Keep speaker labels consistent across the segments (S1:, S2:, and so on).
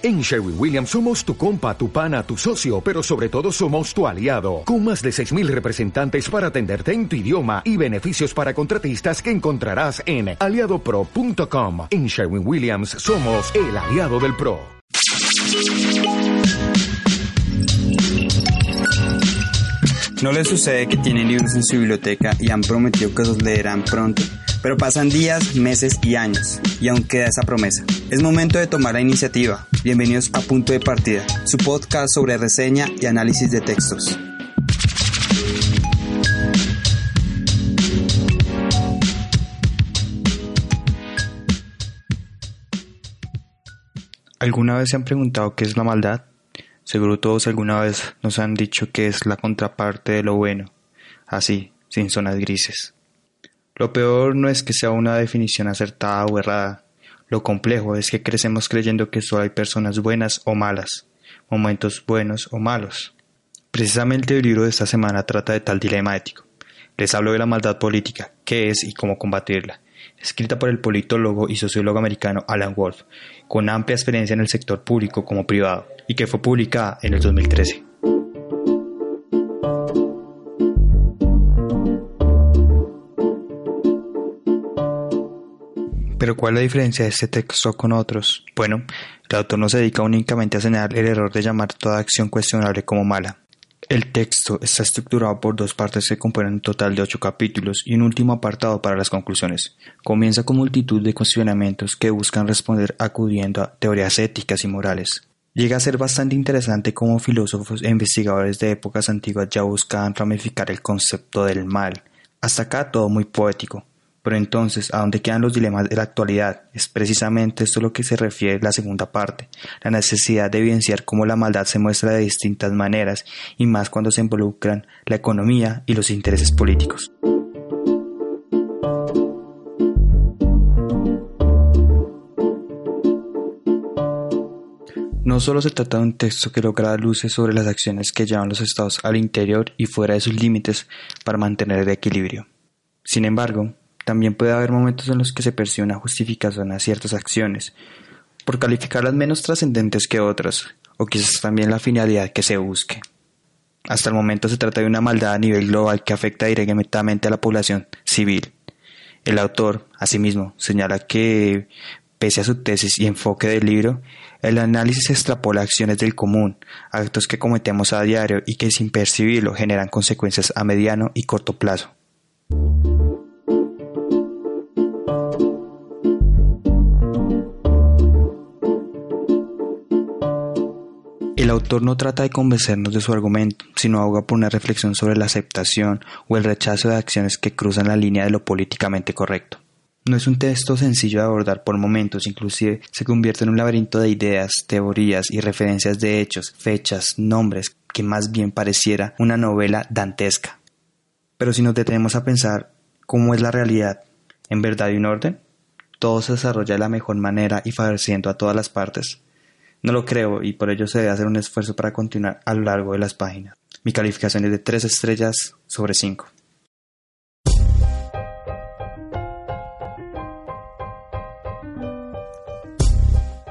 S1: En Sherwin Williams somos tu compa, tu pana, tu socio, pero sobre todo somos tu aliado, con más de 6.000 representantes para atenderte en tu idioma y beneficios para contratistas que encontrarás en aliadopro.com. En Sherwin Williams somos el aliado del PRO.
S2: ¿No les sucede que tienen libros en su biblioteca y han prometido que los leerán pronto? Pero pasan días, meses y años, y aún queda esa promesa. Es momento de tomar la iniciativa. Bienvenidos a Punto de Partida, su podcast sobre reseña y análisis de textos. ¿Alguna vez se han preguntado qué es la maldad? Seguro todos alguna vez nos han dicho que es la contraparte de lo bueno, así, sin zonas grises. Lo peor no es que sea una definición acertada o errada. Lo complejo es que crecemos creyendo que solo hay personas buenas o malas, momentos buenos o malos. Precisamente el libro de esta semana trata de tal dilema ético. Les hablo de la maldad política, qué es y cómo combatirla, escrita por el politólogo y sociólogo americano Alan Wolf, con amplia experiencia en el sector público como privado, y que fue publicada en el 2013. Pero ¿cuál es la diferencia de este texto con otros? Bueno, el autor no se dedica únicamente a señalar el error de llamar toda acción cuestionable como mala. El texto está estructurado por dos partes que componen un total de ocho capítulos y un último apartado para las conclusiones. Comienza con multitud de cuestionamientos que buscan responder acudiendo a teorías éticas y morales. Llega a ser bastante interesante cómo filósofos e investigadores de épocas antiguas ya buscaban ramificar el concepto del mal. Hasta acá todo muy poético, pero entonces, ¿a dónde quedan los dilemas de la actualidad? Es precisamente esto lo que se refiere la segunda parte, la necesidad de evidenciar cómo la maldad se muestra de distintas maneras, y más cuando se involucran la economía y los intereses políticos. No solo se trata de un texto que logra luces sobre las acciones que llevan los estados al interior y fuera de sus límites para mantener el equilibrio. Sin embargo, también puede haber momentos en los que se percibe una justificación a ciertas acciones, por calificarlas menos trascendentes que otras, o quizás también la finalidad que se busque. Hasta el momento se trata de una maldad a nivel global que afecta directamente a la población civil. El autor, asimismo, señala que, pese a su tesis y enfoque del libro, el análisis extrapola acciones del común, actos que cometemos a diario y que sin percibirlo generan consecuencias a mediano y corto plazo. El autor no trata de convencernos de su argumento, sino aboga por una reflexión sobre la aceptación o el rechazo de acciones que cruzan la línea de lo políticamente correcto. No es un texto sencillo de abordar por momentos, inclusive se convierte en un laberinto de ideas, teorías y referencias de hechos, fechas, nombres, que más bien pareciera una novela dantesca. Pero si nos detenemos a pensar cómo es la realidad, ¿en verdad hay un orden? ¿Todo se desarrolla de la mejor manera y favoreciendo a todas las partes? No lo creo y por ello se debe hacer un esfuerzo para continuar a lo largo de las páginas. Mi calificación es de 3 estrellas sobre 5.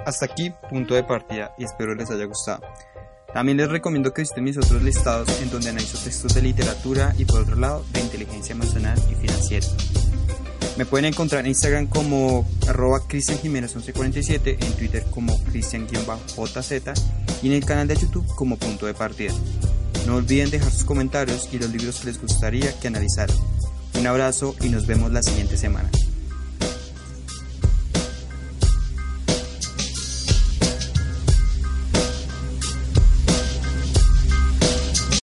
S2: Hasta aquí, punto de partida y espero les haya gustado. También les recomiendo que visiten mis otros listados en donde analizo textos de literatura y por otro lado de inteligencia emocional y financiera. Me pueden encontrar en Instagram como arroba Jiménez 1147, en Twitter como cristian-jz y en el canal de YouTube como punto de partida. No olviden dejar sus comentarios y los libros que les gustaría que analizara. Un abrazo y nos vemos la siguiente semana.